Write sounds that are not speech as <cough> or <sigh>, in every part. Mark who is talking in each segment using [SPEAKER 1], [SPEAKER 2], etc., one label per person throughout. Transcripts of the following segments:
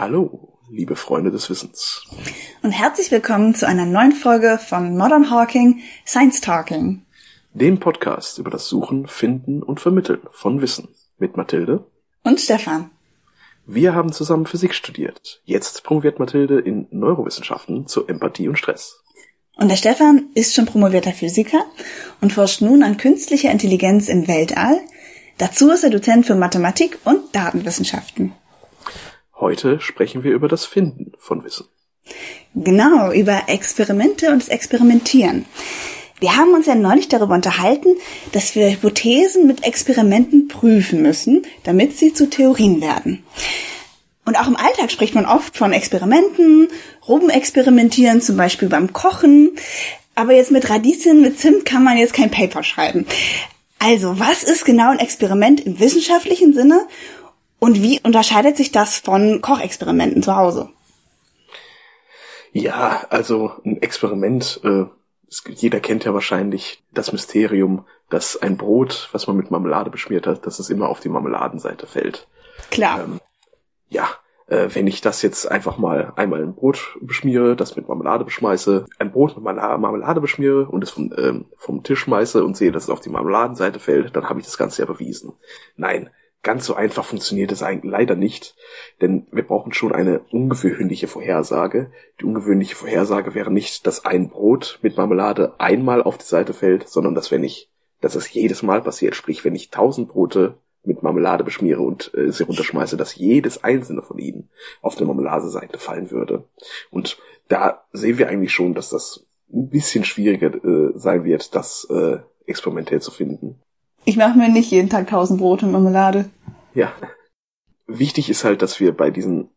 [SPEAKER 1] Hallo, liebe Freunde des Wissens.
[SPEAKER 2] Und herzlich willkommen zu einer neuen Folge von Modern Hawking Science Talking.
[SPEAKER 1] Dem Podcast über das Suchen, Finden und Vermitteln von Wissen mit Mathilde
[SPEAKER 2] und Stefan.
[SPEAKER 1] Wir haben zusammen Physik studiert. Jetzt promoviert Mathilde in Neurowissenschaften zur Empathie und Stress.
[SPEAKER 2] Und der Stefan ist schon promovierter Physiker und forscht nun an künstlicher Intelligenz im Weltall. Dazu ist er Dozent für Mathematik und Datenwissenschaften.
[SPEAKER 1] Heute sprechen wir über das Finden von Wissen.
[SPEAKER 2] Genau, über Experimente und das Experimentieren. Wir haben uns ja neulich darüber unterhalten, dass wir Hypothesen mit Experimenten prüfen müssen, damit sie zu Theorien werden. Und auch im Alltag spricht man oft von Experimenten, Rumexperimentieren, zum Beispiel beim Kochen. Aber jetzt mit Radieschen, mit Zimt kann man jetzt kein Paper schreiben. Also, was ist genau ein Experiment im wissenschaftlichen Sinne und wie unterscheidet sich das von Kochexperimenten zu Hause?
[SPEAKER 1] Ja, also ein Experiment, äh, jeder kennt ja wahrscheinlich das Mysterium, dass ein Brot, was man mit Marmelade beschmiert hat, dass es immer auf die Marmeladenseite fällt.
[SPEAKER 2] Klar. Ähm,
[SPEAKER 1] ja, äh, wenn ich das jetzt einfach mal einmal ein Brot beschmiere, das mit Marmelade beschmeiße, ein Brot mit Marmelade beschmiere und es vom, ähm, vom Tisch schmeiße und sehe, dass es auf die Marmeladenseite fällt, dann habe ich das Ganze ja bewiesen. Nein, Ganz so einfach funktioniert es eigentlich leider nicht, denn wir brauchen schon eine ungewöhnliche Vorhersage. Die ungewöhnliche Vorhersage wäre nicht, dass ein Brot mit Marmelade einmal auf die Seite fällt, sondern dass wenn ich, dass es jedes Mal passiert, sprich wenn ich tausend Brote mit Marmelade beschmiere und äh, sie runterschmeiße, dass jedes einzelne von ihnen auf der Marmeladeseite fallen würde. Und da sehen wir eigentlich schon, dass das ein bisschen schwieriger äh, sein wird, das äh, experimentell zu finden.
[SPEAKER 2] Ich mache mir nicht jeden Tag tausend Brote und Marmelade.
[SPEAKER 1] Ja. Wichtig ist halt, dass wir bei diesen,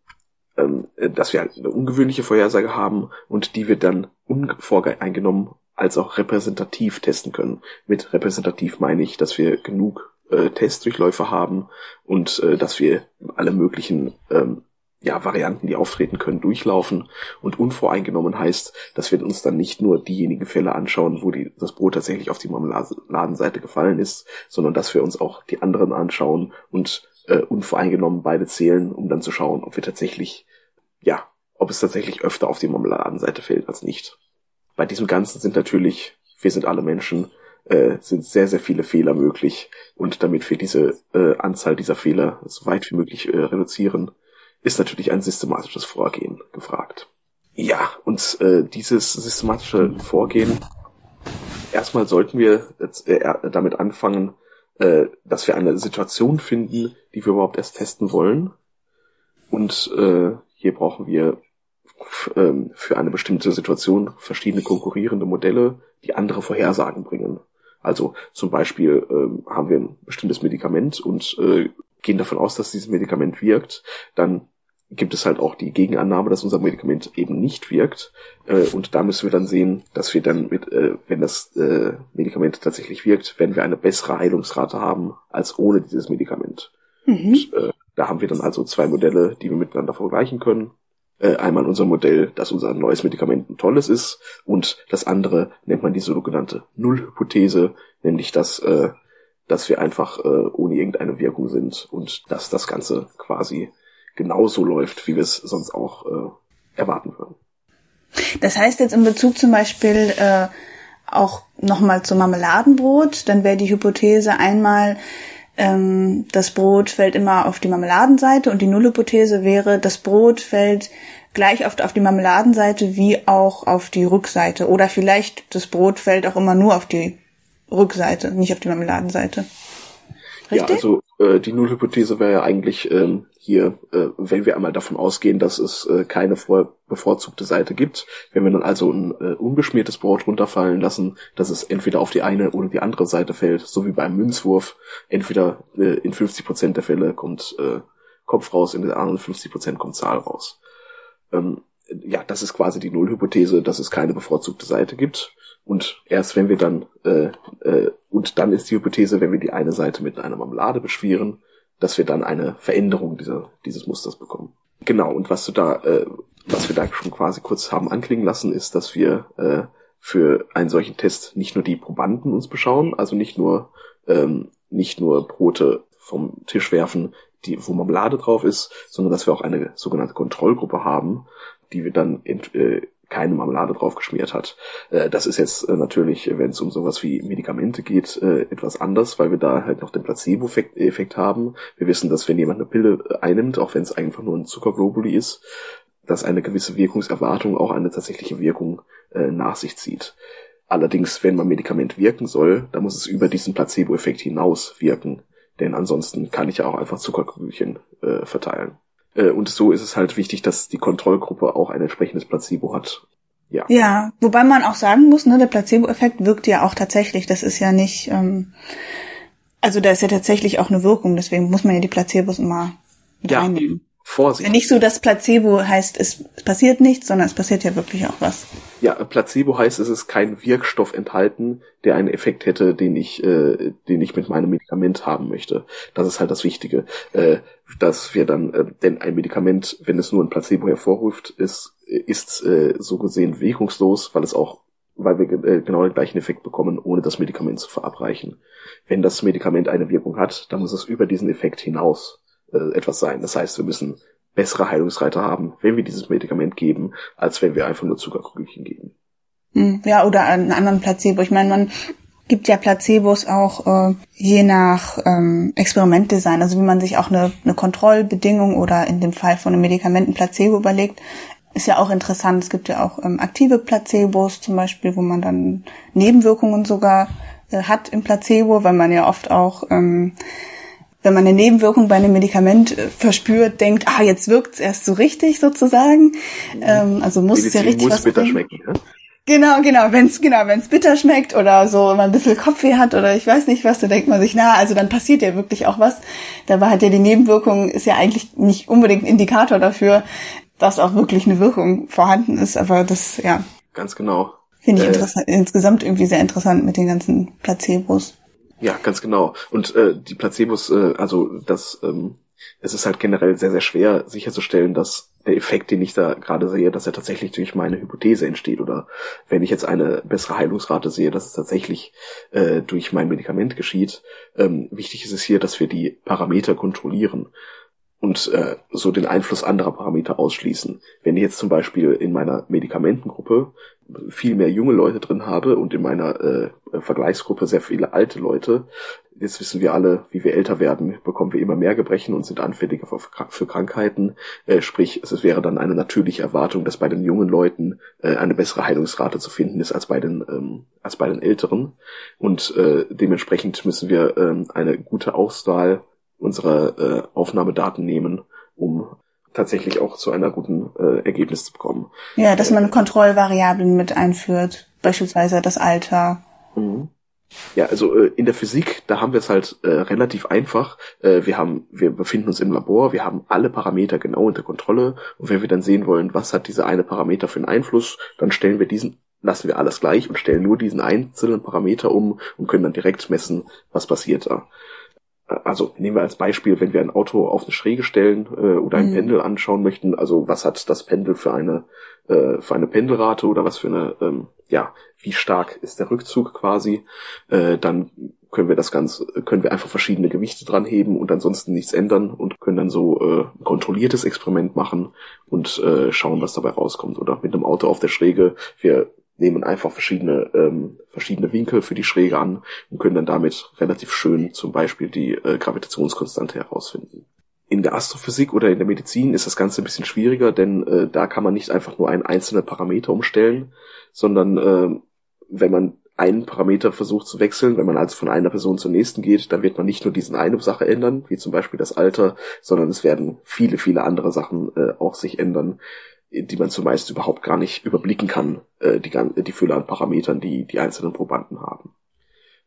[SPEAKER 1] ähm, äh, dass wir halt eine ungewöhnliche Vorhersage haben und die wir dann unvoreingenommen als auch repräsentativ testen können. Mit repräsentativ meine ich, dass wir genug äh, Testdurchläufe haben und äh, dass wir alle möglichen ähm, ja, Varianten, die auftreten können, durchlaufen. Und unvoreingenommen heißt, dass wir uns dann nicht nur diejenigen Fälle anschauen, wo die, das Brot tatsächlich auf die Marmeladenseite gefallen ist, sondern dass wir uns auch die anderen anschauen und äh, unvoreingenommen beide zählen, um dann zu schauen, ob wir tatsächlich, ja, ob es tatsächlich öfter auf die Marmeladenseite fällt als nicht. Bei diesem Ganzen sind natürlich, wir sind alle Menschen, äh, sind sehr, sehr viele Fehler möglich. Und damit wir diese äh, Anzahl dieser Fehler so weit wie möglich äh, reduzieren, ist natürlich ein systematisches Vorgehen gefragt. Ja, und äh, dieses systematische Vorgehen, erstmal sollten wir jetzt, äh, damit anfangen, äh, dass wir eine Situation finden, die wir überhaupt erst testen wollen. Und äh, hier brauchen wir ähm, für eine bestimmte Situation verschiedene konkurrierende Modelle, die andere Vorhersagen bringen. Also zum Beispiel ähm, haben wir ein bestimmtes Medikament und äh, gehen davon aus, dass dieses Medikament wirkt, dann gibt es halt auch die Gegenannahme, dass unser Medikament eben nicht wirkt. Äh, und da müssen wir dann sehen, dass wir dann mit, äh, wenn das äh, Medikament tatsächlich wirkt, werden wir eine bessere Heilungsrate haben als ohne dieses Medikament. Mhm. Und, äh, da haben wir dann also zwei Modelle, die wir miteinander vergleichen können. Äh, einmal unser Modell, dass unser neues Medikament ein tolles ist, und das andere nennt man die sogenannte Nullhypothese, nämlich dass äh, dass wir einfach äh, ohne irgendeine Wirkung sind und dass das Ganze quasi genauso läuft, wie wir es sonst auch äh, erwarten würden.
[SPEAKER 2] Das heißt jetzt in Bezug zum Beispiel äh, auch nochmal zum Marmeladenbrot, dann wäre die Hypothese einmal, ähm, das Brot fällt immer auf die Marmeladenseite und die Nullhypothese wäre, das Brot fällt gleich oft auf die Marmeladenseite wie auch auf die Rückseite. Oder vielleicht das Brot fällt auch immer nur auf die Rückseite, nicht auf die Marmeladenseite.
[SPEAKER 1] Richtig? Ja, also äh, die Nullhypothese wäre ja eigentlich ähm, hier, äh, wenn wir einmal davon ausgehen, dass es äh, keine vor bevorzugte Seite gibt, wenn wir dann also ein äh, unbeschmiertes Brot runterfallen lassen, dass es entweder auf die eine oder die andere Seite fällt, so wie beim Münzwurf. Entweder äh, in 50 Prozent der Fälle kommt äh, Kopf raus, in den anderen 50 Prozent kommt Zahl raus. Ähm, ja, das ist quasi die Nullhypothese, dass es keine bevorzugte Seite gibt. Und erst wenn wir dann, äh, äh, und dann ist die Hypothese, wenn wir die eine Seite mit einer Marmelade beschweren, dass wir dann eine Veränderung dieser, dieses Musters bekommen. Genau, und was du da, äh, was wir da schon quasi kurz haben anklingen lassen, ist, dass wir äh, für einen solchen Test nicht nur die Probanden uns beschauen, also nicht nur ähm, nicht nur Brote vom Tisch werfen, die, wo Marmelade drauf ist, sondern dass wir auch eine sogenannte Kontrollgruppe haben, die wir dann äh, keine Marmelade drauf geschmiert hat. Äh, das ist jetzt äh, natürlich, wenn es um sowas wie Medikamente geht, äh, etwas anders, weil wir da halt noch den Placebo-Effekt haben. Wir wissen, dass wenn jemand eine Pille einnimmt, auch wenn es einfach nur ein Zuckerglobuli ist, dass eine gewisse Wirkungserwartung auch eine tatsächliche Wirkung nach sich zieht. Allerdings, wenn man Medikament wirken soll, dann muss es über diesen Placebo-Effekt hinaus wirken. Denn ansonsten kann ich ja auch einfach Zuckerkügelchen äh, verteilen. Äh, und so ist es halt wichtig, dass die Kontrollgruppe auch ein entsprechendes Placebo hat.
[SPEAKER 2] Ja. ja, wobei man auch sagen muss, ne, der Placebo-Effekt wirkt ja auch tatsächlich. Das ist ja nicht, ähm, also da ist ja tatsächlich auch eine Wirkung, deswegen muss man ja die Placebos immer mit ja. einnehmen. Vorsicht. Nicht so, dass Placebo heißt, es passiert nichts, sondern es passiert ja wirklich auch was.
[SPEAKER 1] Ja, Placebo heißt, es ist kein Wirkstoff enthalten, der einen Effekt hätte, den ich, äh, den ich mit meinem Medikament haben möchte. Das ist halt das Wichtige, äh, dass wir dann, äh, denn ein Medikament, wenn es nur ein Placebo hervorruft, ist, ist äh, so gesehen wirkungslos, weil es auch weil wir äh, genau den gleichen Effekt bekommen, ohne das Medikament zu verabreichen. Wenn das Medikament eine Wirkung hat, dann muss es über diesen Effekt hinaus äh, etwas sein. Das heißt, wir müssen bessere Heilungsreiter haben, wenn wir dieses Medikament geben, als wenn wir einfach nur Zuckerkügelchen geben.
[SPEAKER 2] Hm, ja, oder einen anderen Placebo. Ich meine, man gibt ja Placebos auch äh, je nach ähm, Experimentdesign, also wie man sich auch eine, eine Kontrollbedingung oder in dem Fall von einem Medikamenten Placebo überlegt, ist ja auch interessant. Es gibt ja auch ähm, aktive Placebos zum Beispiel, wo man dann Nebenwirkungen sogar äh, hat im Placebo, weil man ja oft auch ähm, wenn man eine Nebenwirkung bei einem Medikament äh, verspürt, denkt, ah, jetzt wirkt's erst so richtig sozusagen. Ähm, also muss Medizin es ja richtig muss was bitter bringen. schmecken. Ne? Genau, genau, wenn's genau, wenn's bitter schmeckt oder so, wenn man ein bisschen Kopfweh hat oder ich weiß nicht was, da denkt man sich, na, also dann passiert ja wirklich auch was. Dabei hat ja die Nebenwirkung ist ja eigentlich nicht unbedingt ein Indikator dafür, dass auch wirklich eine Wirkung vorhanden ist, aber das ja.
[SPEAKER 1] Ganz genau.
[SPEAKER 2] Finde ich äh, interessant, insgesamt irgendwie sehr interessant mit den ganzen Placebos.
[SPEAKER 1] Ja, ganz genau. Und äh, die Placebos, äh, also das, ähm, es ist halt generell sehr, sehr schwer sicherzustellen, dass der Effekt, den ich da gerade sehe, dass er tatsächlich durch meine Hypothese entsteht. Oder wenn ich jetzt eine bessere Heilungsrate sehe, dass es tatsächlich äh, durch mein Medikament geschieht. Ähm, wichtig ist es hier, dass wir die Parameter kontrollieren und äh, so den Einfluss anderer Parameter ausschließen. Wenn ich jetzt zum Beispiel in meiner Medikamentengruppe viel mehr junge Leute drin habe und in meiner äh, Vergleichsgruppe sehr viele alte Leute, jetzt wissen wir alle, wie wir älter werden, bekommen wir immer mehr Gebrechen und sind anfälliger für, Krankheiten. Äh, sprich, es wäre dann eine natürliche Erwartung, dass bei den jungen Leuten äh, eine bessere Heilungsrate zu finden ist als bei den ähm, als bei den Älteren. Und äh, dementsprechend müssen wir ähm, eine gute Auswahl unsere äh, Aufnahmedaten nehmen, um tatsächlich auch zu einer guten äh, Ergebnis zu bekommen.
[SPEAKER 2] Ja, dass man Kontrollvariablen mit einführt, beispielsweise das Alter. Mhm.
[SPEAKER 1] Ja, also äh, in der Physik, da haben wir es halt äh, relativ einfach. Äh, wir haben, wir befinden uns im Labor, wir haben alle Parameter genau unter Kontrolle und wenn wir dann sehen wollen, was hat dieser eine Parameter für einen Einfluss, dann stellen wir diesen, lassen wir alles gleich und stellen nur diesen einzelnen Parameter um und können dann direkt messen, was passiert da also nehmen wir als Beispiel, wenn wir ein Auto auf eine Schräge stellen äh, oder ein mhm. Pendel anschauen möchten, also was hat das Pendel für eine äh, für eine Pendelrate oder was für eine ähm, ja wie stark ist der Rückzug quasi, äh, dann können wir das Ganze können wir einfach verschiedene Gewichte dran heben und ansonsten nichts ändern und können dann so äh, ein kontrolliertes Experiment machen und äh, schauen, was dabei rauskommt oder mit einem Auto auf der Schräge wir nehmen einfach verschiedene, ähm, verschiedene Winkel für die Schräge an und können dann damit relativ schön zum Beispiel die äh, Gravitationskonstante herausfinden. In der Astrophysik oder in der Medizin ist das Ganze ein bisschen schwieriger, denn äh, da kann man nicht einfach nur einen einzelnen Parameter umstellen, sondern äh, wenn man einen Parameter versucht zu wechseln, wenn man also von einer Person zur nächsten geht, dann wird man nicht nur diesen eine Sache ändern, wie zum Beispiel das Alter, sondern es werden viele, viele andere Sachen äh, auch sich ändern, die man zumeist überhaupt gar nicht überblicken kann, äh, die, die Fülle an Parametern, die die einzelnen Probanden haben.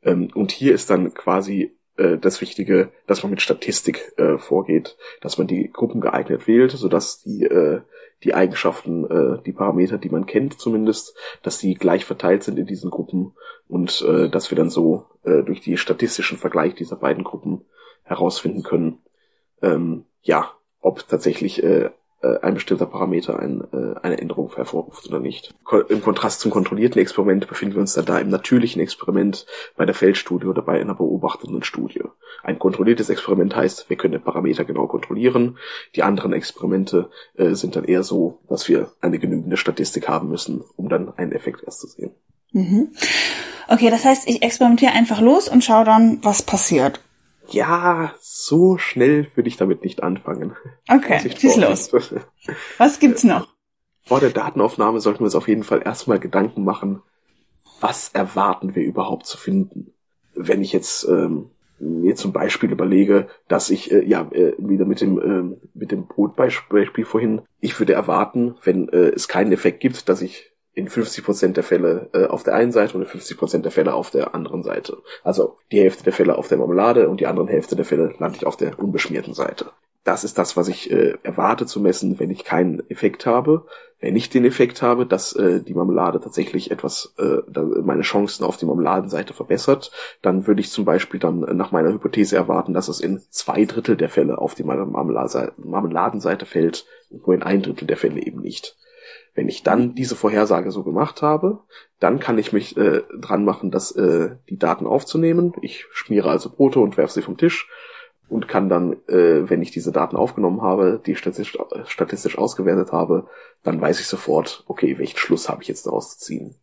[SPEAKER 1] Ähm, und hier ist dann quasi äh, das Wichtige, dass man mit Statistik äh, vorgeht, dass man die Gruppen geeignet wählt, sodass die, äh, die Eigenschaften, äh, die Parameter, die man kennt zumindest, dass die gleich verteilt sind in diesen Gruppen und äh, dass wir dann so äh, durch die statistischen Vergleich dieser beiden Gruppen herausfinden können, ähm, ja, ob tatsächlich äh, äh, ein bestimmter Parameter ein, äh, eine Änderung hervorruft oder nicht. Im Kontrast zum kontrollierten Experiment befinden wir uns dann da im natürlichen Experiment bei der Feldstudie oder bei einer beobachtenden Studie. Ein kontrolliertes Experiment heißt, wir können den Parameter genau kontrollieren. Die anderen Experimente äh, sind dann eher so, dass wir eine genügende Statistik haben müssen, um dann einen Effekt erst zu sehen.
[SPEAKER 2] Mhm. Okay, das heißt, ich experimentiere einfach los und schaue dann, was passiert.
[SPEAKER 1] Ja, so schnell würde ich damit nicht anfangen.
[SPEAKER 2] Okay, schieß los. Was gibt's noch?
[SPEAKER 1] Vor der Datenaufnahme sollten wir uns auf jeden Fall erstmal Gedanken machen, was erwarten wir überhaupt zu finden. Wenn ich jetzt ähm, mir zum Beispiel überlege, dass ich äh, ja äh, wieder mit dem äh, mit dem Brotbeispiel vorhin, ich würde erwarten, wenn äh, es keinen Effekt gibt, dass ich in 50% der Fälle äh, auf der einen Seite und in 50% der Fälle auf der anderen Seite. Also die Hälfte der Fälle auf der Marmelade und die anderen Hälfte der Fälle lande ich auf der unbeschmierten Seite. Das ist das, was ich äh, erwarte zu messen, wenn ich keinen Effekt habe. Wenn ich den Effekt habe, dass äh, die Marmelade tatsächlich etwas, äh, meine Chancen auf die Marmeladenseite verbessert, dann würde ich zum Beispiel dann nach meiner Hypothese erwarten, dass es in zwei Drittel der Fälle auf die Marmeladenseite fällt nur in ein Drittel der Fälle eben nicht. Wenn ich dann diese Vorhersage so gemacht habe, dann kann ich mich äh, dran machen, dass äh, die Daten aufzunehmen. Ich schmiere also Brote und werfe sie vom Tisch und kann dann, äh, wenn ich diese Daten aufgenommen habe, die statistisch, statistisch ausgewertet habe, dann weiß ich sofort, okay, welchen Schluss habe ich jetzt daraus zu ziehen.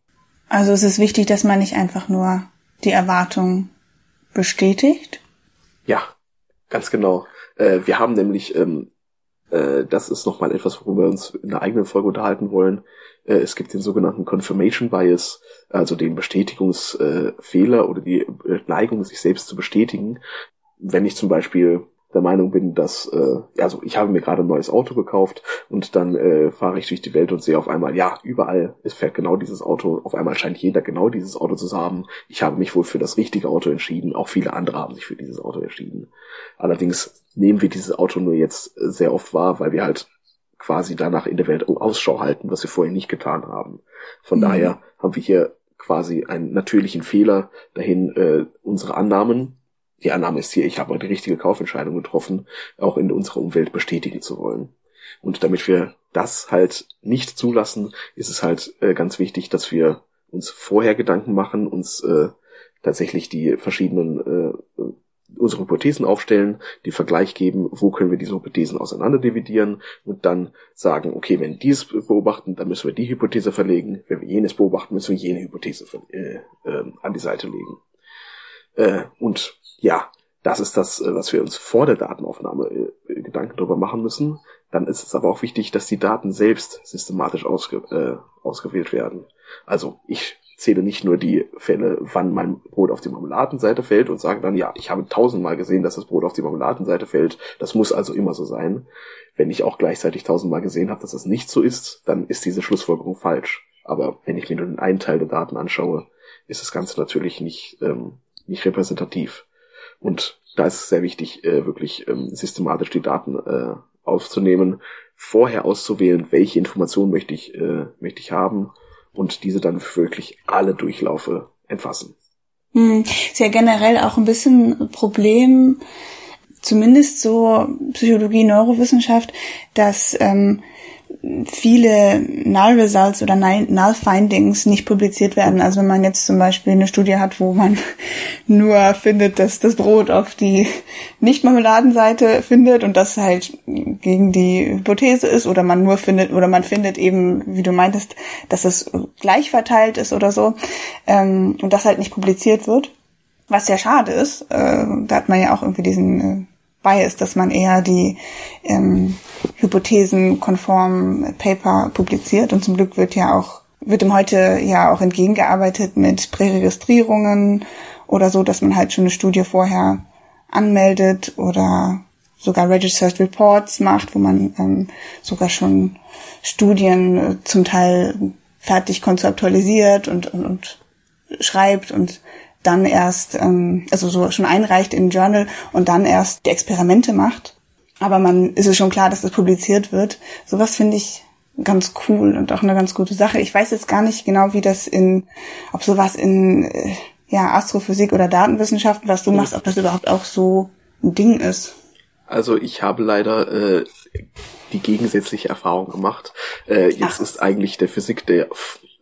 [SPEAKER 2] Also es ist wichtig, dass man nicht einfach nur die Erwartung bestätigt?
[SPEAKER 1] Ja, ganz genau. Äh, wir haben nämlich ähm, äh, das ist nochmal etwas, worüber wir uns in einer eigenen Folge unterhalten wollen. Äh, es gibt den sogenannten Confirmation Bias, also den Bestätigungsfehler oder die Neigung, sich selbst zu bestätigen. Wenn ich zum Beispiel der Meinung bin, dass, äh, also ich habe mir gerade ein neues Auto gekauft und dann äh, fahre ich durch die Welt und sehe auf einmal, ja, überall es fährt genau dieses Auto, auf einmal scheint jeder genau dieses Auto zu haben. Ich habe mich wohl für das richtige Auto entschieden, auch viele andere haben sich für dieses Auto entschieden. Allerdings nehmen wir dieses Auto nur jetzt sehr oft wahr, weil wir halt quasi danach in der Welt Ausschau halten, was wir vorher nicht getan haben. Von mhm. daher haben wir hier quasi einen natürlichen Fehler dahin, äh, unsere Annahmen, die Annahme ist hier, ich habe die richtige Kaufentscheidung getroffen, auch in unserer Umwelt bestätigen zu wollen. Und damit wir das halt nicht zulassen, ist es halt äh, ganz wichtig, dass wir uns vorher Gedanken machen, uns äh, tatsächlich die verschiedenen äh, unsere Hypothesen aufstellen, den Vergleich geben, wo können wir diese Hypothesen auseinander dividieren und dann sagen, okay, wenn dies beobachten, dann müssen wir die Hypothese verlegen, wenn wir jenes beobachten, müssen wir jene Hypothese äh, äh, an die Seite legen. Äh, und ja, das ist das, äh, was wir uns vor der Datenaufnahme äh, Gedanken darüber machen müssen. Dann ist es aber auch wichtig, dass die Daten selbst systematisch ausge, äh, ausgewählt werden. Also ich zähle nicht nur die Fälle, wann mein Brot auf die Marmeladenseite fällt und sage dann, ja, ich habe tausendmal gesehen, dass das Brot auf die Marmeladenseite fällt. Das muss also immer so sein. Wenn ich auch gleichzeitig tausendmal gesehen habe, dass das nicht so ist, dann ist diese Schlussfolgerung falsch. Aber wenn ich mir nur den einen Teil der Daten anschaue, ist das Ganze natürlich nicht, ähm, nicht repräsentativ. Und da ist es sehr wichtig, äh, wirklich ähm, systematisch die Daten äh, aufzunehmen, vorher auszuwählen, welche Informationen möchte ich, äh, möchte ich haben und diese dann wirklich alle Durchlaufe entfassen.
[SPEAKER 2] Hm, ist ja generell auch ein bisschen Problem, zumindest so Psychologie, Neurowissenschaft, dass ähm, viele Null Results oder Null Findings nicht publiziert werden. Also wenn man jetzt zum Beispiel eine Studie hat, wo man <laughs> nur findet, dass das Brot auf die Nicht-Marmeladenseite findet und das halt gegen die Hypothese ist oder man nur findet oder man findet eben, wie du meintest, dass es gleich verteilt ist oder so ähm, und das halt nicht publiziert wird. Was ja schade ist, äh, da hat man ja auch irgendwie diesen äh, Bias, dass man eher die ähm, hypothesenkonformen Paper publiziert. Und zum Glück wird ja auch wird dem heute ja auch entgegengearbeitet mit Präregistrierungen oder so, dass man halt schon eine Studie vorher anmeldet oder sogar Registered Reports macht, wo man ähm, sogar schon Studien äh, zum Teil fertig konzeptualisiert und, und, und schreibt und dann erst, ähm, also so schon einreicht in Journal und dann erst die Experimente macht. Aber man ist es schon klar, dass es publiziert wird. Sowas finde ich ganz cool und auch eine ganz gute Sache. Ich weiß jetzt gar nicht genau, wie das in, ob sowas in äh, ja, Astrophysik oder Datenwissenschaften, was du machst, ob das überhaupt auch so ein Ding ist.
[SPEAKER 1] Also ich habe leider äh, die gegensätzliche Erfahrung gemacht. Äh, jetzt Ach. ist eigentlich der Physik der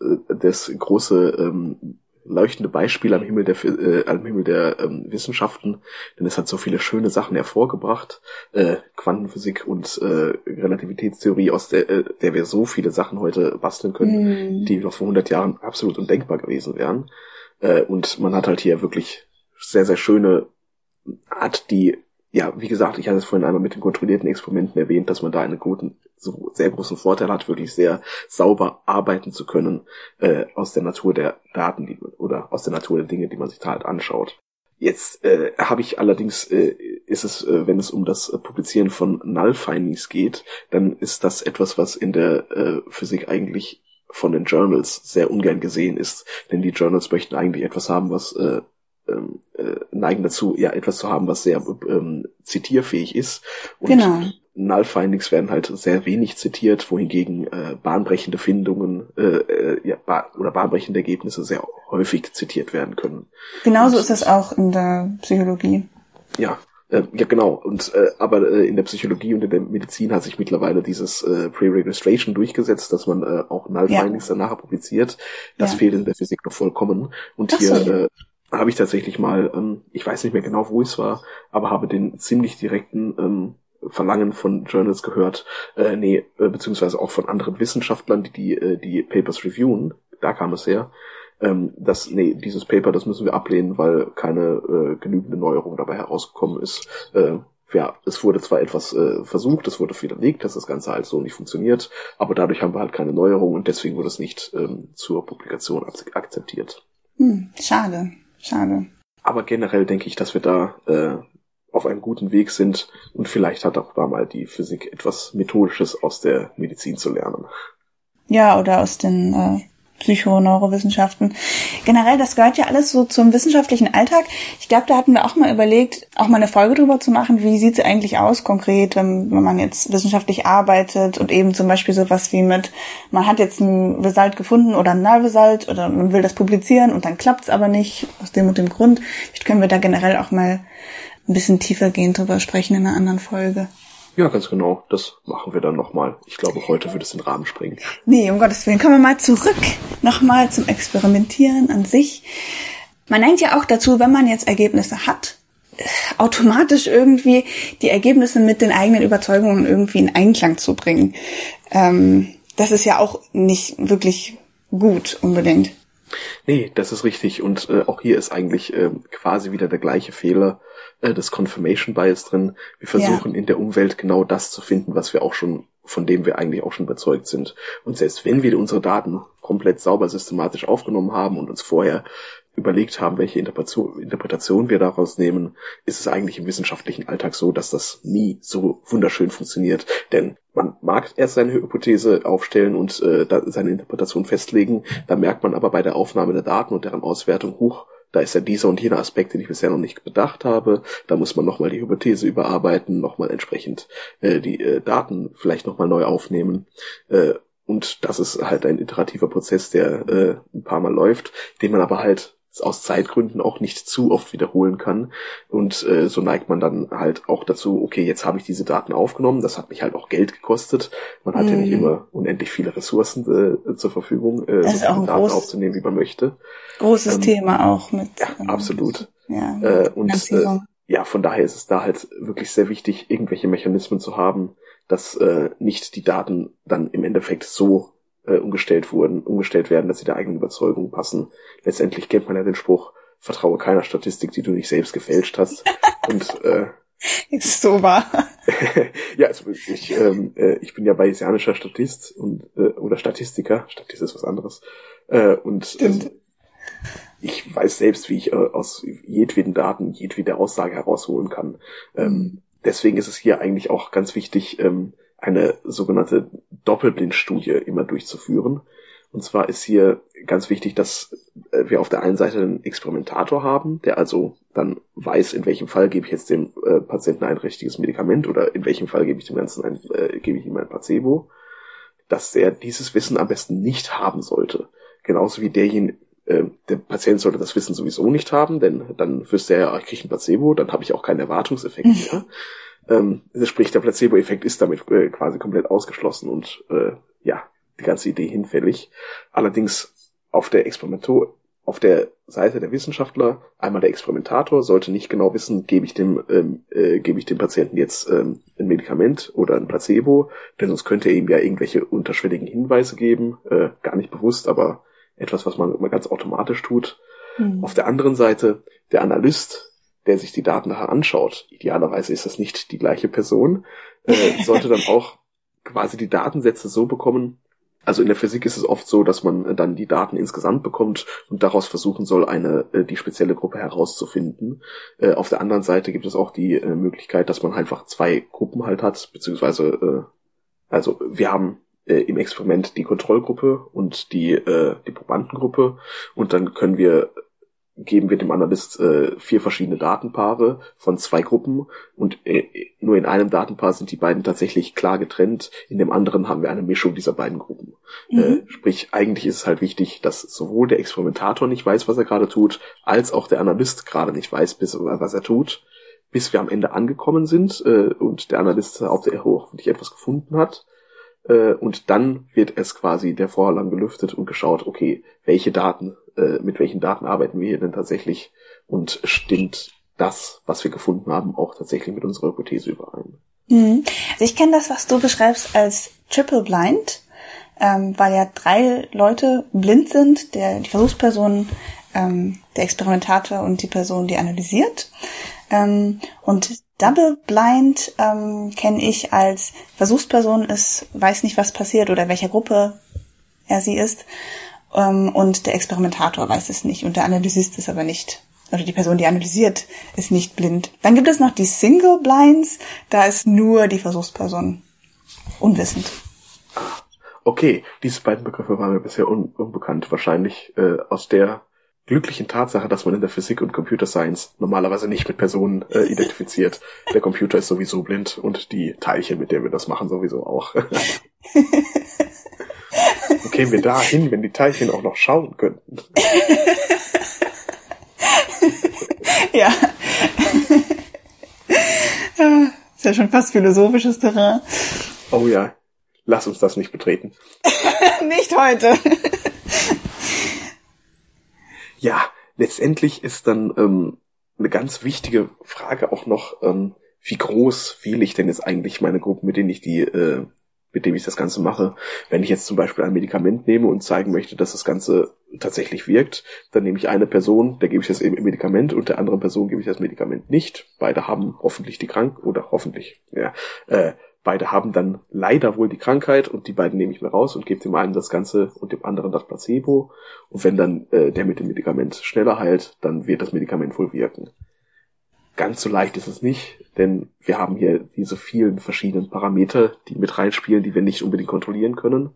[SPEAKER 1] äh, das große ähm, leuchtende Beispiel am Himmel der äh, am Himmel der ähm, Wissenschaften, denn es hat so viele schöne Sachen hervorgebracht, äh, Quantenphysik und äh, Relativitätstheorie, aus der, äh, der wir so viele Sachen heute basteln können, mm. die noch vor 100 Jahren absolut undenkbar gewesen wären. Äh, und man hat halt hier wirklich sehr sehr schöne Art, die ja, wie gesagt, ich hatte es vorhin einmal mit den kontrollierten Experimenten erwähnt, dass man da einen guten, so sehr großen Vorteil hat, wirklich sehr sauber arbeiten zu können äh, aus der Natur der Daten die, oder aus der Natur der Dinge, die man sich da halt anschaut. Jetzt äh, habe ich allerdings, äh, ist es, äh, wenn es um das Publizieren von Null Findings geht, dann ist das etwas, was in der äh, Physik eigentlich von den Journals sehr ungern gesehen ist, denn die Journals möchten eigentlich etwas haben, was äh, ähm, äh, neigen dazu, ja etwas zu haben, was sehr ähm, zitierfähig ist. Und genau. Null Findings werden halt sehr wenig zitiert, wohingegen äh, bahnbrechende Findungen äh, äh, ja, ba oder bahnbrechende Ergebnisse sehr häufig zitiert werden können.
[SPEAKER 2] Genauso Und, ist das auch in der Psychologie.
[SPEAKER 1] Ja, äh, ja, genau. Und äh, aber äh, in der Psychologie und in der Medizin hat sich mittlerweile dieses äh, Pre-Registration durchgesetzt, dass man äh, auch Null Findings ja. danach publiziert. Das ja. fehlt in der Physik noch vollkommen. Und Ach hier so. äh, habe ich tatsächlich mal, ähm, ich weiß nicht mehr genau, wo es war, aber habe den ziemlich direkten ähm, Verlangen von Journals gehört, äh, nee, äh, beziehungsweise auch von anderen Wissenschaftlern, die die, äh, die Papers reviewen, da kam es her, ähm, dass, nee, dieses Paper, das müssen wir ablehnen, weil keine äh, genügende Neuerung dabei herausgekommen ist. Äh, ja, es wurde zwar etwas äh, versucht, es wurde widerlegt, dass das Ganze halt so nicht funktioniert, aber dadurch haben wir halt keine Neuerung und deswegen wurde es nicht ähm, zur Publikation akzeptiert.
[SPEAKER 2] Hm, schade. Schade.
[SPEAKER 1] Aber generell denke ich, dass wir da äh, auf einem guten Weg sind und vielleicht hat auch da mal die Physik etwas Methodisches aus der Medizin zu lernen.
[SPEAKER 2] Ja, oder aus den äh, Psychoneurowissenschaften. Generell, das gehört ja alles so zum wissenschaftlichen Alltag. Ich glaube, da hatten wir auch mal überlegt, auch mal eine Folge drüber zu machen, wie sieht es eigentlich aus konkret, wenn, wenn man jetzt wissenschaftlich arbeitet und eben zum Beispiel sowas wie mit, man hat jetzt ein Result gefunden oder ein Null-Result oder man will das publizieren und dann klappt es aber nicht, aus dem und dem Grund. Vielleicht können wir da generell auch mal ein bisschen tiefer gehen drüber sprechen in einer anderen Folge.
[SPEAKER 1] Ja, ganz genau. Das machen wir dann nochmal. Ich glaube, heute würde es den Rahmen sprengen.
[SPEAKER 2] Nee, um Gottes Willen. Kommen wir mal zurück. Nochmal zum Experimentieren an sich. Man neigt ja auch dazu, wenn man jetzt Ergebnisse hat, automatisch irgendwie die Ergebnisse mit den eigenen Überzeugungen irgendwie in Einklang zu bringen. Ähm, das ist ja auch nicht wirklich gut unbedingt.
[SPEAKER 1] Nee, das ist richtig. Und äh, auch hier ist eigentlich äh, quasi wieder der gleiche Fehler äh, des Confirmation Bias drin. Wir versuchen ja. in der Umwelt genau das zu finden, was wir auch schon, von dem wir eigentlich auch schon überzeugt sind. Und selbst wenn wir unsere Daten komplett sauber systematisch aufgenommen haben und uns vorher überlegt haben, welche Interpretation, Interpretation wir daraus nehmen, ist es eigentlich im wissenschaftlichen Alltag so, dass das nie so wunderschön funktioniert. Denn man mag erst seine Hypothese aufstellen und äh, seine Interpretation festlegen, da merkt man aber bei der Aufnahme der Daten und deren Auswertung, hoch, da ist ja dieser und jener Aspekt, den ich bisher noch nicht bedacht habe. Da muss man nochmal die Hypothese überarbeiten, nochmal entsprechend äh, die äh, Daten vielleicht nochmal neu aufnehmen. Äh, und das ist halt ein iterativer Prozess, der äh, ein paar Mal läuft, den man aber halt aus Zeitgründen auch nicht zu oft wiederholen kann. Und äh, so neigt man dann halt auch dazu, okay, jetzt habe ich diese Daten aufgenommen, das hat mich halt auch Geld gekostet. Man hat mm. ja nicht mhm. immer unendlich viele Ressourcen äh, zur Verfügung, äh, so Daten groß, aufzunehmen, wie man möchte.
[SPEAKER 2] Großes ähm, Thema auch mit.
[SPEAKER 1] Ja, ähm, absolut. Ja, äh, und äh, ja, von daher ist es da halt wirklich sehr wichtig, irgendwelche Mechanismen zu haben, dass äh, nicht die Daten dann im Endeffekt so äh, umgestellt wurden, umgestellt werden, dass sie der eigenen Überzeugung passen. Letztendlich kennt man ja den Spruch, vertraue keiner Statistik, die du nicht selbst gefälscht hast. <laughs> Und äh,
[SPEAKER 2] ist so wahr. <laughs>
[SPEAKER 1] ja, also ich, ähm, äh, ich bin ja bayesianischer Statist und äh, oder Statistiker. Statist ist was anderes. Äh, und äh, ich weiß selbst, wie ich äh, aus jedweden Daten jedwede Aussage herausholen kann. Ähm, deswegen ist es hier eigentlich auch ganz wichtig, ähm, eine sogenannte Doppelblindstudie immer durchzuführen. Und zwar ist hier ganz wichtig, dass äh, wir auf der einen Seite einen Experimentator haben, der also dann weiß, in welchem Fall gebe ich jetzt dem äh, Patienten ein richtiges Medikament oder in welchem Fall gebe ich dem Ganzen ein, äh, gebe ich ihm ein Placebo, dass er dieses Wissen am besten nicht haben sollte. Genauso wie derjenige, äh, der Patient sollte das Wissen sowieso nicht haben, denn dann wüsste er, ich kriege ein Placebo, dann habe ich auch keinen Erwartungseffekt mehr. Ähm, sprich, der Placebo-Effekt ist damit äh, quasi komplett ausgeschlossen und äh, ja, die ganze Idee hinfällig. Allerdings auf der Experimento auf der Seite der Wissenschaftler einmal der Experimentator sollte nicht genau wissen, gebe ich dem ähm, äh, gebe ich dem Patienten jetzt ähm, ein Medikament oder ein Placebo, denn sonst könnte er ihm ja irgendwelche unterschwelligen Hinweise geben, äh, gar nicht bewusst, aber etwas, was man immer ganz automatisch tut. Mhm. Auf der anderen Seite der Analyst, der sich die Daten nachher anschaut, idealerweise ist das nicht die gleiche Person, äh, <laughs> sollte dann auch quasi die Datensätze so bekommen, also in der Physik ist es oft so, dass man äh, dann die Daten insgesamt bekommt und daraus versuchen soll, eine äh, die spezielle Gruppe herauszufinden. Äh, auf der anderen Seite gibt es auch die Möglichkeit, dass man einfach zwei Gruppen halt hat, beziehungsweise also wir haben im Experiment die Kontrollgruppe und die die Probandengruppe und dann können wir geben wir dem Analyst äh, vier verschiedene Datenpaare von zwei Gruppen und äh, nur in einem Datenpaar sind die beiden tatsächlich klar getrennt, in dem anderen haben wir eine Mischung dieser beiden Gruppen. Mhm. Äh, sprich, eigentlich ist es halt wichtig, dass sowohl der Experimentator nicht weiß, was er gerade tut, als auch der Analyst gerade nicht weiß, bis, was er tut, bis wir am Ende angekommen sind äh, und der Analyst auf der hoffentlich etwas gefunden hat äh, und dann wird es quasi der Vorhang gelüftet und geschaut, okay, welche Daten, äh, mit welchen Daten arbeiten wir hier denn tatsächlich und stimmt das, was wir gefunden haben, auch tatsächlich mit unserer Hypothese überein.
[SPEAKER 2] Mhm. Also ich kenne das, was du beschreibst als Triple Blind, ähm, weil ja drei Leute blind sind, der die Versuchsperson, ähm, der Experimentator und die Person, die analysiert. Ähm, und Double Blind ähm, kenne ich als Versuchsperson ist, weiß nicht, was passiert oder welcher Gruppe er sie ist. Ähm, und der Experimentator weiß es nicht und der Analysist ist aber nicht. Oder die Person, die analysiert, ist nicht blind. Dann gibt es noch die Single Blinds, da ist nur die Versuchsperson unwissend.
[SPEAKER 1] Okay, diese beiden Begriffe waren mir bisher un unbekannt. Wahrscheinlich äh, aus der glücklichen Tatsache, dass man in der Physik und Computer Science normalerweise nicht mit Personen äh, identifiziert. Der Computer ist sowieso blind und die Teilchen, mit denen wir das machen, sowieso auch. <laughs> Wo kämen wir da hin, wenn die Teilchen auch noch schauen könnten? <laughs>
[SPEAKER 2] ja. <laughs> ist ja schon fast philosophisches Terrain.
[SPEAKER 1] Oh ja. Lass uns das nicht betreten.
[SPEAKER 2] nicht heute
[SPEAKER 1] ja, letztendlich ist dann ähm, eine ganz wichtige Frage auch noch, ähm, wie groß wähle ich denn jetzt eigentlich meine Gruppen, mit denen ich die, äh, mit dem ich das Ganze mache. Wenn ich jetzt zum Beispiel ein Medikament nehme und zeigen möchte, dass das Ganze tatsächlich wirkt, dann nehme ich eine Person, der gebe ich das eben Medikament und der anderen Person gebe ich das Medikament nicht. Beide haben hoffentlich die Krank oder hoffentlich, ja, äh, Beide haben dann leider wohl die Krankheit und die beiden nehme ich mir raus und gebe dem einen das Ganze und dem anderen das Placebo. Und wenn dann äh, der mit dem Medikament schneller heilt, dann wird das Medikament wohl wirken. Ganz so leicht ist es nicht, denn wir haben hier diese vielen verschiedenen Parameter, die mit reinspielen, die wir nicht unbedingt kontrollieren können.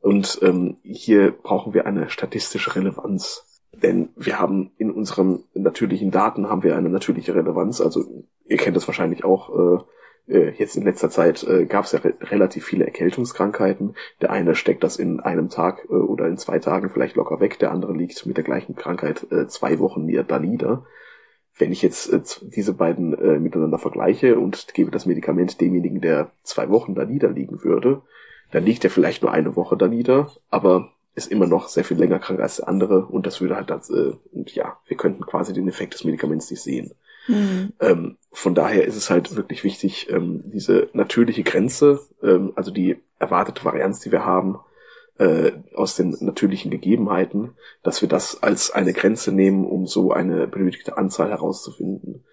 [SPEAKER 1] Und ähm, hier brauchen wir eine statistische Relevanz. Denn wir haben in unseren natürlichen Daten haben wir eine natürliche Relevanz. Also ihr kennt das wahrscheinlich auch. Äh, äh, jetzt in letzter Zeit äh, gab es ja re relativ viele Erkältungskrankheiten. Der eine steckt das in einem Tag äh, oder in zwei Tagen vielleicht locker weg, der andere liegt mit der gleichen Krankheit äh, zwei Wochen da nieder. Wenn ich jetzt äh, diese beiden äh, miteinander vergleiche und gebe das Medikament demjenigen, der zwei Wochen da niederliegen würde, dann liegt er vielleicht nur eine Woche da nieder, aber ist immer noch sehr viel länger krank als der andere und das würde halt das, äh, und ja, wir könnten quasi den Effekt des Medikaments nicht sehen. Mhm. Ähm, von daher ist es halt wirklich wichtig, ähm, diese natürliche Grenze, ähm, also die erwartete Varianz, die wir haben, äh, aus den natürlichen Gegebenheiten, dass wir das als eine Grenze nehmen, um so eine benötigte Anzahl herauszufinden.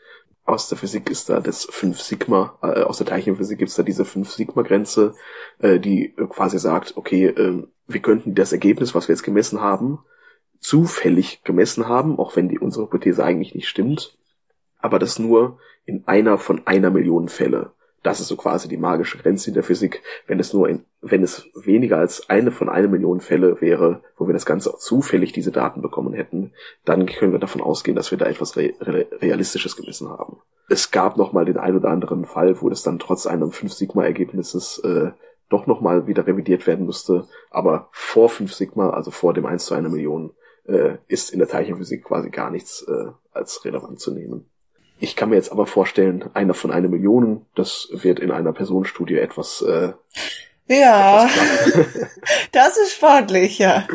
[SPEAKER 1] Aus der Physik ist da das 5 Sigma, äh, aus der Teilchenphysik gibt es da diese 5 Sigma Grenze, äh, die quasi sagt, okay, äh, wir könnten das Ergebnis, was wir jetzt gemessen haben, zufällig gemessen haben, auch wenn die unsere Hypothese eigentlich nicht stimmt, aber das nur in einer von einer Million Fälle. Das ist so quasi die magische Grenze in der Physik. Wenn es nur in, wenn es weniger als eine von einer Million Fälle wäre, wo wir das Ganze auch zufällig diese Daten bekommen hätten, dann können wir davon ausgehen, dass wir da etwas Re Re Realistisches gemessen haben. Es gab noch mal den ein oder anderen Fall, wo das dann trotz einem 5 Sigma Ergebnisses äh, doch noch mal wieder revidiert werden musste, aber vor 5 Sigma, also vor dem 1 zu einer Million, äh, ist in der Teilchenphysik quasi gar nichts äh, als relevant zu nehmen. Ich kann mir jetzt aber vorstellen, einer von einer Million, das wird in einer Personenstudie etwas. Äh,
[SPEAKER 2] ja, etwas <laughs> das ist sportlich, ja.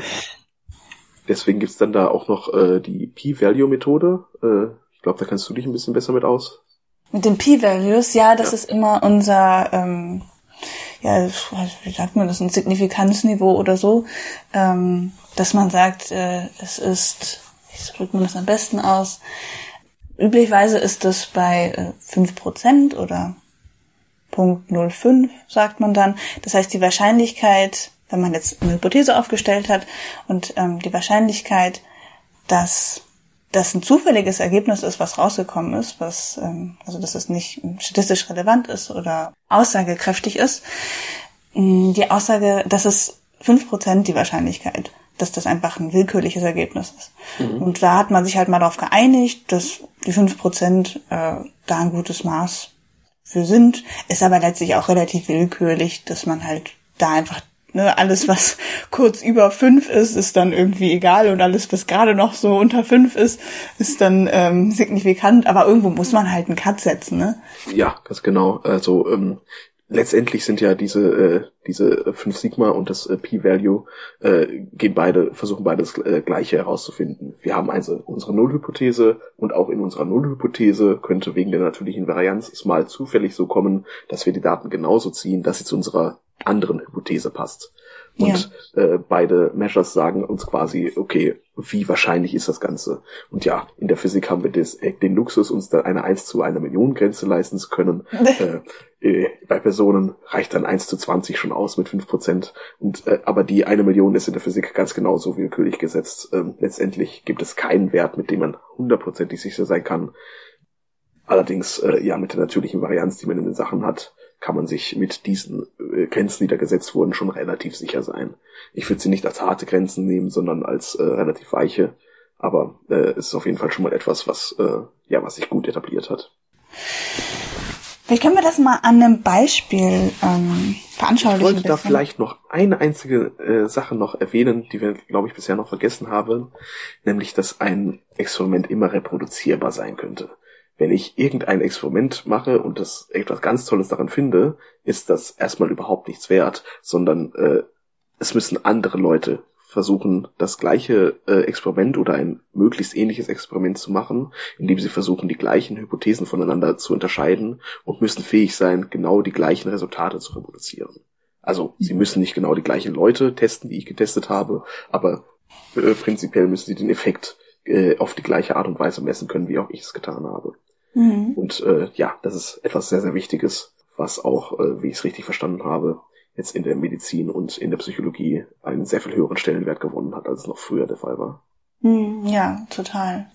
[SPEAKER 1] deswegen gibt's dann da auch noch äh, die P-Value-Methode. Äh, ich glaube, da kannst du dich ein bisschen besser mit aus.
[SPEAKER 2] Mit den P-Values, ja, das ja. ist immer unser, ähm, ja, wie sagt man das, ein Signifikanzniveau oder so, ähm, dass man sagt, äh, es ist, wie drückt man das am besten aus? Üblicherweise ist das bei äh, 5% oder Punkt 0,5 sagt man dann. Das heißt, die Wahrscheinlichkeit, wenn man jetzt eine Hypothese aufgestellt hat und ähm, die Wahrscheinlichkeit, dass das ein zufälliges Ergebnis ist, was rausgekommen ist, was ähm, also dass es nicht statistisch relevant ist oder aussagekräftig ist, die Aussage, dass es fünf Prozent die Wahrscheinlichkeit, dass das einfach ein willkürliches Ergebnis ist. Mhm. Und da hat man sich halt mal darauf geeinigt, dass die fünf Prozent äh, da ein gutes Maß für sind, ist aber letztlich auch relativ willkürlich, dass man halt da einfach Ne, alles, was kurz über fünf ist, ist dann irgendwie egal und alles, was gerade noch so unter fünf ist, ist dann ähm, signifikant. Aber irgendwo muss man halt einen Cut setzen, ne?
[SPEAKER 1] Ja, ganz genau. Also ähm, letztendlich sind ja diese äh, diese fünf Sigma und das äh, P-Value äh, gehen beide versuchen beide das äh, gleiche herauszufinden. Wir haben also unsere Nullhypothese und auch in unserer Nullhypothese könnte wegen der natürlichen Varianz es mal zufällig so kommen, dass wir die Daten genauso ziehen, dass sie zu unserer anderen Hypothese passt. Und ja. äh, beide Measures sagen uns quasi, okay, wie wahrscheinlich ist das Ganze? Und ja, in der Physik haben wir das, äh, den Luxus, uns da eine 1 zu einer Million Grenze leisten zu können. <laughs> äh, äh, bei Personen reicht dann 1 zu 20 schon aus mit 5 Prozent. Und, äh, aber die eine Million ist in der Physik ganz genauso willkürlich gesetzt. Ähm, letztendlich gibt es keinen Wert, mit dem man hundertprozentig sicher sein kann. Allerdings, äh, ja, mit der natürlichen Varianz, die man in den Sachen hat, kann man sich mit diesen äh, Grenzen, die da gesetzt wurden, schon relativ sicher sein. Ich würde sie nicht als harte Grenzen nehmen, sondern als äh, relativ weiche. Aber äh, es ist auf jeden Fall schon mal etwas, was äh, ja, was sich gut etabliert hat.
[SPEAKER 2] Vielleicht können wir das mal an einem Beispiel ähm, veranschaulichen.
[SPEAKER 1] Ich wollte da vielleicht noch eine einzige äh, Sache noch erwähnen, die wir, glaube ich, bisher noch vergessen haben, nämlich, dass ein Experiment immer reproduzierbar sein könnte wenn ich irgendein Experiment mache und das etwas ganz Tolles daran finde, ist das erstmal überhaupt nichts wert, sondern äh, es müssen andere Leute versuchen, das gleiche äh, Experiment oder ein möglichst ähnliches Experiment zu machen, indem sie versuchen, die gleichen Hypothesen voneinander zu unterscheiden und müssen fähig sein, genau die gleichen Resultate zu reproduzieren. Also sie müssen nicht genau die gleichen Leute testen, die ich getestet habe, aber äh, prinzipiell müssen sie den Effekt äh, auf die gleiche Art und Weise messen können, wie auch ich es getan habe. Mhm. Und äh, ja, das ist etwas sehr, sehr Wichtiges, was auch, äh, wie ich es richtig verstanden habe, jetzt in der Medizin und in der Psychologie einen sehr viel höheren Stellenwert gewonnen hat, als es noch früher der Fall war.
[SPEAKER 2] Mhm, ja, total.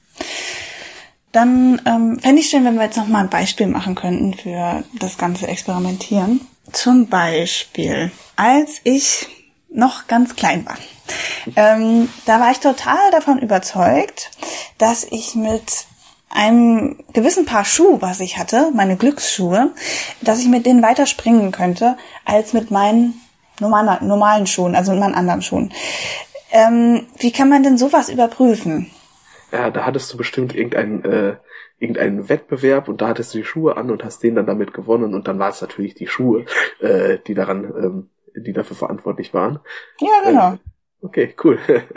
[SPEAKER 2] Dann ähm, fände ich schön, wenn wir jetzt noch mal ein Beispiel machen könnten für das ganze Experimentieren. Zum Beispiel, als ich noch ganz klein war. <laughs> Ähm, da war ich total davon überzeugt, dass ich mit einem gewissen Paar Schuh, was ich hatte, meine Glücksschuhe, dass ich mit denen weiter springen könnte, als mit meinen normalen, normalen Schuhen, also mit meinen anderen Schuhen. Ähm, wie kann man denn sowas überprüfen?
[SPEAKER 1] Ja, da hattest du bestimmt irgendeinen, äh, irgendeinen Wettbewerb und da hattest du die Schuhe an und hast den dann damit gewonnen und dann war es natürlich die Schuhe, äh, die daran, ähm, die dafür verantwortlich waren.
[SPEAKER 2] Ja, genau. Äh,
[SPEAKER 1] okay, cool. <laughs>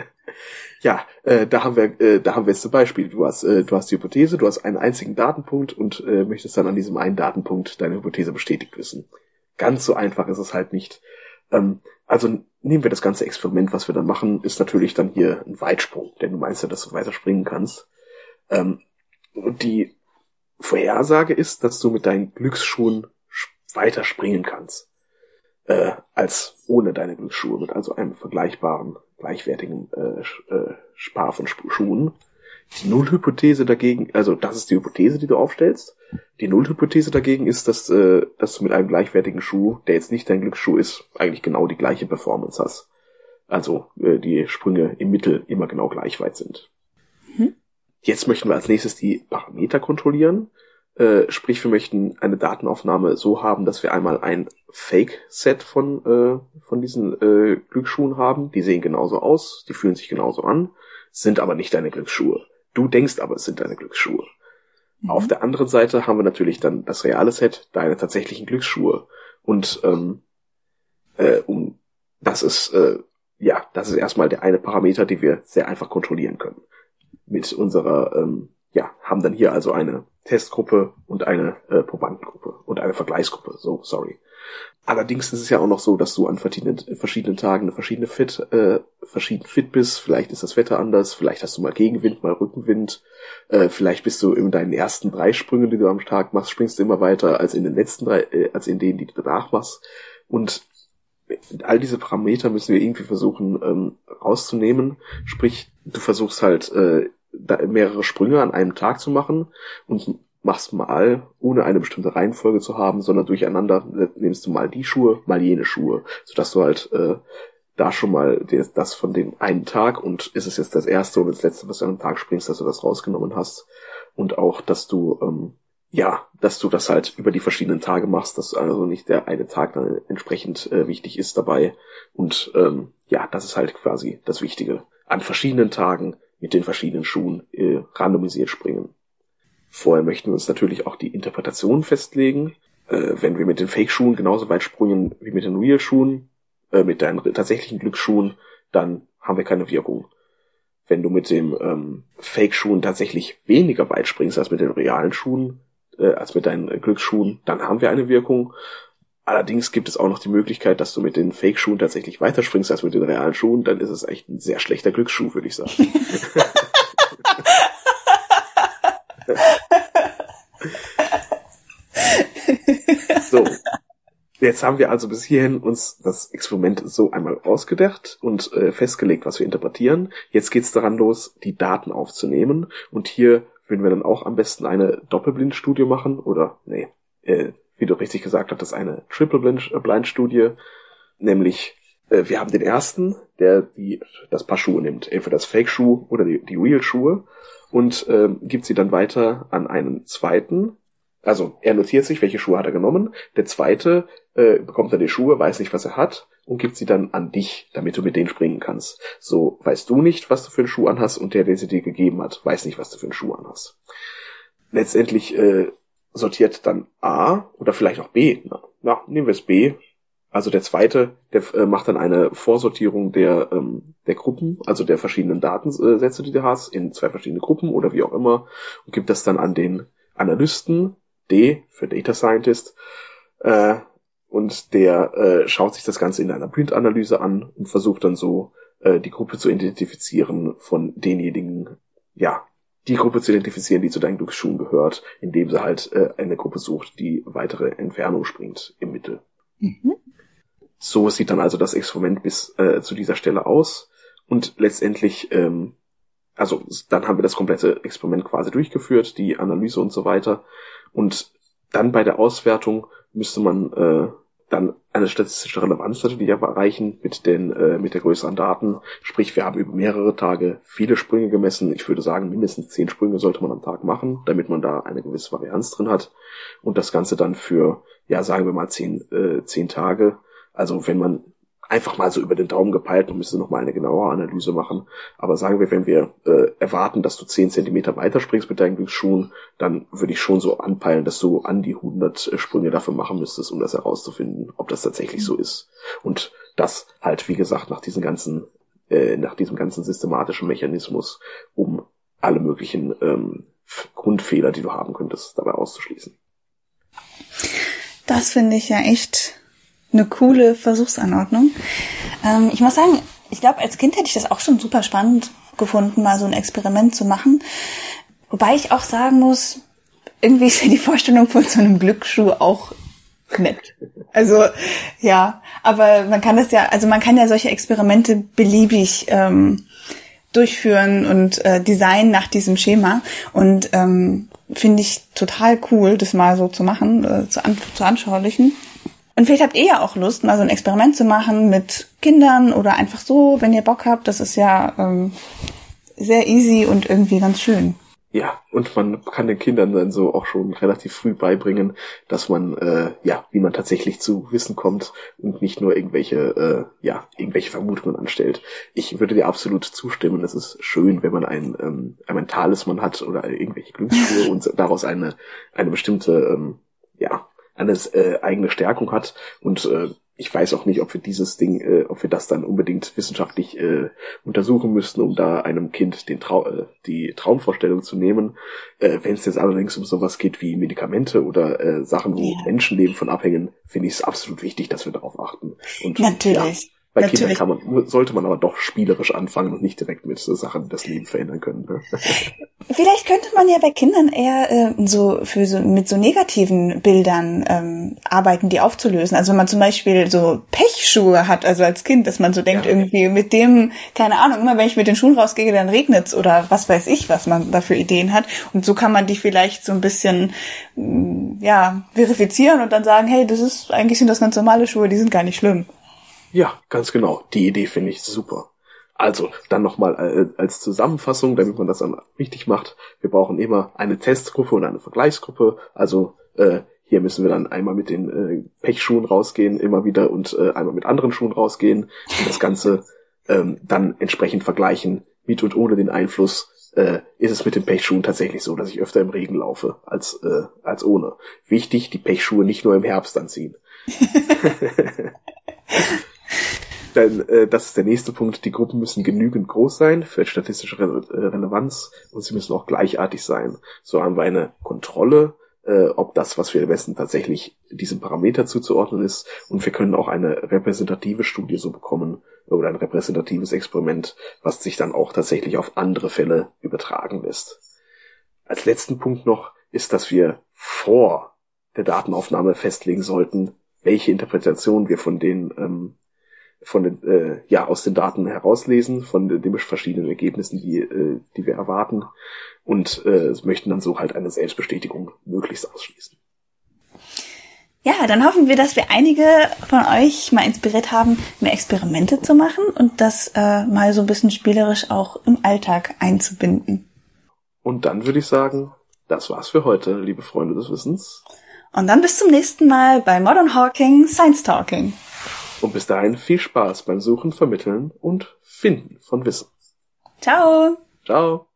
[SPEAKER 1] Ja, äh, da haben wir, äh, da haben wir jetzt zum Beispiel, du hast, äh, du hast die Hypothese, du hast einen einzigen Datenpunkt und äh, möchtest dann an diesem einen Datenpunkt deine Hypothese bestätigt wissen. Ganz so einfach ist es halt nicht. Ähm, also nehmen wir das ganze Experiment, was wir dann machen, ist natürlich dann hier ein Weitsprung, denn du meinst ja, dass du weiter springen kannst. Ähm, die Vorhersage ist, dass du mit deinen Glücksschuhen weiter springen kannst äh, als ohne deine Glücksschuhe, mit also einem vergleichbaren gleichwertigen äh, äh, Spar von Schuhen. Die Nullhypothese dagegen, also das ist die Hypothese, die du aufstellst. Die Nullhypothese dagegen ist, dass, äh, dass du mit einem gleichwertigen Schuh, der jetzt nicht dein Glücksschuh ist, eigentlich genau die gleiche Performance hast. Also äh, die Sprünge im Mittel immer genau gleich weit sind. Mhm. Jetzt möchten wir als nächstes die Parameter kontrollieren. Äh, sprich, wir möchten eine Datenaufnahme so haben, dass wir einmal ein Fake-Set von, äh, von diesen äh, Glücksschuhen haben. Die sehen genauso aus, die fühlen sich genauso an, sind aber nicht deine Glücksschuhe. Du denkst aber, es sind deine Glücksschuhe. Mhm. Auf der anderen Seite haben wir natürlich dann das reale Set, deine tatsächlichen Glücksschuhe. Und ähm, äh, um das ist äh, ja, das ist erstmal der eine Parameter, den wir sehr einfach kontrollieren können. Mit unserer, ähm, ja, haben dann hier also eine Testgruppe und eine äh, Probandengruppe und eine Vergleichsgruppe. So, sorry. Allerdings ist es ja auch noch so, dass du an verschiedenen, verschiedenen Tagen eine verschiedene Fit, äh, verschieden fit bist. Vielleicht ist das Wetter anders, vielleicht hast du mal Gegenwind, mal Rückenwind. Äh, vielleicht bist du in deinen ersten drei Sprüngen, die du am Tag machst, springst du immer weiter als in den letzten drei, äh, als in denen, die du danach machst. Und all diese Parameter müssen wir irgendwie versuchen ähm, rauszunehmen. Sprich, du versuchst halt äh, mehrere Sprünge an einem Tag zu machen und machst mal, ohne eine bestimmte Reihenfolge zu haben, sondern durcheinander nimmst du mal die Schuhe, mal jene Schuhe, sodass du halt äh, da schon mal das von dem einen Tag und ist es jetzt das erste oder das letzte, was du an einem Tag springst, dass du das rausgenommen hast und auch, dass du ähm, ja, dass du das halt über die verschiedenen Tage machst, dass also nicht der eine Tag dann entsprechend äh, wichtig ist dabei und ähm, ja, das ist halt quasi das Wichtige. An verschiedenen Tagen mit den verschiedenen Schuhen äh, randomisiert springen. Vorher möchten wir uns natürlich auch die Interpretation festlegen. Äh, wenn wir mit den Fake-Schuhen genauso weit springen wie mit den Real-Schuhen, äh, mit deinen tatsächlichen Glücksschuhen, dann haben wir keine Wirkung. Wenn du mit dem ähm, Fake-Schuhen tatsächlich weniger weit springst als mit den realen Schuhen, äh, als mit deinen äh, Glücksschuhen, dann haben wir eine Wirkung. Allerdings gibt es auch noch die Möglichkeit, dass du mit den Fake-Schuhen tatsächlich weiter springst als mit den realen Schuhen. Dann ist es echt ein sehr schlechter Glücksschuh, würde ich sagen. <laughs> so. Jetzt haben wir also bis hierhin uns das Experiment so einmal ausgedacht und äh, festgelegt, was wir interpretieren. Jetzt geht's daran los, die Daten aufzunehmen. Und hier würden wir dann auch am besten eine Doppelblindstudie machen. Oder, nee, äh, wie du richtig gesagt hast, eine Triple-Blind-Studie. Äh, Nämlich, äh, wir haben den ersten, der die, das Paar Schuhe nimmt. Entweder das Fake-Schuh oder die, die Real-Schuhe und äh, gibt sie dann weiter an einen zweiten. Also er notiert sich, welche Schuhe hat er genommen. Der zweite äh, bekommt dann die Schuhe, weiß nicht, was er hat und gibt sie dann an dich, damit du mit denen springen kannst. So weißt du nicht, was du für einen Schuh anhast und der, der sie dir gegeben hat, weiß nicht, was du für einen Schuh anhast. Letztendlich äh, sortiert dann A oder vielleicht auch B. Na, na nehmen wir es B. Also der zweite, der äh, macht dann eine Vorsortierung der, ähm, der Gruppen, also der verschiedenen Datensätze, die du hast, in zwei verschiedene Gruppen oder wie auch immer, und gibt das dann an den Analysten, D für Data Scientist, äh, und der äh, schaut sich das Ganze in einer Print-Analyse an und versucht dann so äh, die Gruppe zu identifizieren von denjenigen, ja, die Gruppe zu identifizieren, die zu deinen Glücksschuhen gehört, indem sie halt äh, eine Gruppe sucht, die weitere Entfernung springt im Mittel. Mhm. So sieht dann also das Experiment bis äh, zu dieser Stelle aus. Und letztendlich, ähm, also dann haben wir das komplette Experiment quasi durchgeführt, die Analyse und so weiter. Und dann bei der Auswertung müsste man äh, dann eine statistische Relevanz natürlich erreichen mit den äh, mit der größeren Daten. Sprich, wir haben über mehrere Tage viele Sprünge gemessen. Ich würde sagen, mindestens zehn Sprünge sollte man am Tag machen, damit man da eine gewisse Varianz drin hat. Und das Ganze dann für, ja, sagen wir mal zehn, äh, zehn Tage also wenn man einfach mal so über den Daumen gepeilt, man müsste noch mal eine genauere Analyse machen. Aber sagen wir, wenn wir äh, erwarten, dass du 10 Zentimeter weiterspringst mit deinen Glücksschuhen, dann würde ich schon so anpeilen, dass du an die 100 Sprünge dafür machen müsstest, um das herauszufinden, ob das tatsächlich so ist. Und das halt, wie gesagt, nach diesen ganzen, äh, nach diesem ganzen systematischen Mechanismus, um alle möglichen ähm, Grundfehler, die du haben könntest, dabei auszuschließen.
[SPEAKER 2] Das finde ich ja echt eine coole Versuchsanordnung. Ähm, ich muss sagen, ich glaube, als Kind hätte ich das auch schon super spannend gefunden, mal so ein Experiment zu machen. Wobei ich auch sagen muss, irgendwie ist ja die Vorstellung von so einem Glücksschuh auch nett. Also ja, aber man kann das ja, also man kann ja solche Experimente beliebig ähm, durchführen und äh, designen nach diesem Schema und ähm, finde ich total cool, das mal so zu machen, äh, zu, an, zu anschaulichen. Und vielleicht habt ihr ja auch Lust, mal so ein Experiment zu machen mit Kindern oder einfach so, wenn ihr Bock habt. Das ist ja ähm, sehr easy und irgendwie ganz schön.
[SPEAKER 1] Ja, und man kann den Kindern dann so auch schon relativ früh beibringen, dass man, äh, ja, wie man tatsächlich zu Wissen kommt und nicht nur irgendwelche, äh, ja, irgendwelche Vermutungen anstellt. Ich würde dir absolut zustimmen. Es ist schön, wenn man ein, ähm, ein mentales Mann hat oder irgendwelche Glücksschuhe <laughs> und daraus eine, eine bestimmte, ähm, ja, eine äh, eigene Stärkung hat. Und äh, ich weiß auch nicht, ob wir dieses Ding, äh, ob wir das dann unbedingt wissenschaftlich äh, untersuchen müssten, um da einem Kind den Trau äh, die Traumvorstellung zu nehmen. Äh, Wenn es jetzt allerdings um sowas geht wie Medikamente oder äh, Sachen, wo ja. Menschenleben von abhängen, finde ich es absolut wichtig, dass wir darauf achten.
[SPEAKER 2] Und, Natürlich.
[SPEAKER 1] Ja, bei Natürlich. Kindern kann man, sollte man aber doch spielerisch anfangen und nicht direkt mit so Sachen das Leben verändern können. Ne? <laughs>
[SPEAKER 2] Vielleicht könnte man ja bei Kindern eher äh, so für so mit so negativen Bildern ähm, arbeiten, die aufzulösen. Also wenn man zum Beispiel so Pechschuhe hat, also als Kind, dass man so denkt, ja. irgendwie mit dem, keine Ahnung, immer wenn ich mit den Schuhen rausgehe, dann regnet's oder was weiß ich, was man da für Ideen hat. Und so kann man die vielleicht so ein bisschen mm, ja verifizieren und dann sagen, hey, das ist eigentlich sind das ganz normale Schuhe, die sind gar nicht schlimm.
[SPEAKER 1] Ja, ganz genau. Die Idee finde ich super. Also, dann nochmal äh, als Zusammenfassung, damit man das dann richtig macht. Wir brauchen immer eine Testgruppe und eine Vergleichsgruppe. Also, äh, hier müssen wir dann einmal mit den äh, Pechschuhen rausgehen, immer wieder und äh, einmal mit anderen Schuhen rausgehen und das Ganze ähm, dann entsprechend vergleichen, mit und ohne den Einfluss. Äh, ist es mit den Pechschuhen tatsächlich so, dass ich öfter im Regen laufe als, äh, als ohne. Wichtig, die Pechschuhe nicht nur im Herbst anziehen. <laughs> <laughs> Dann, äh, das ist der nächste Punkt. Die Gruppen müssen genügend groß sein für statistische Re äh, Relevanz und sie müssen auch gleichartig sein. So haben wir eine Kontrolle, äh, ob das, was wir messen, tatsächlich diesem Parameter zuzuordnen ist. Und wir können auch eine repräsentative Studie so bekommen oder ein repräsentatives Experiment, was sich dann auch tatsächlich auf andere Fälle übertragen lässt. Als letzten Punkt noch ist, dass wir vor der Datenaufnahme festlegen sollten, welche Interpretation wir von den ähm, von den, äh, ja, aus den Daten herauslesen, von den verschiedenen Ergebnissen, die, äh, die wir erwarten und äh, möchten dann so halt eine Selbstbestätigung möglichst ausschließen.
[SPEAKER 2] Ja, dann hoffen wir, dass wir einige von euch mal inspiriert haben, mehr Experimente zu machen und das äh, mal so ein bisschen spielerisch auch im Alltag einzubinden.
[SPEAKER 1] Und dann würde ich sagen, das war's für heute, liebe Freunde des Wissens.
[SPEAKER 2] Und dann bis zum nächsten Mal bei Modern Hawking Science Talking.
[SPEAKER 1] Und bis dahin viel Spaß beim Suchen, Vermitteln und Finden von Wissen.
[SPEAKER 2] Ciao.
[SPEAKER 1] Ciao.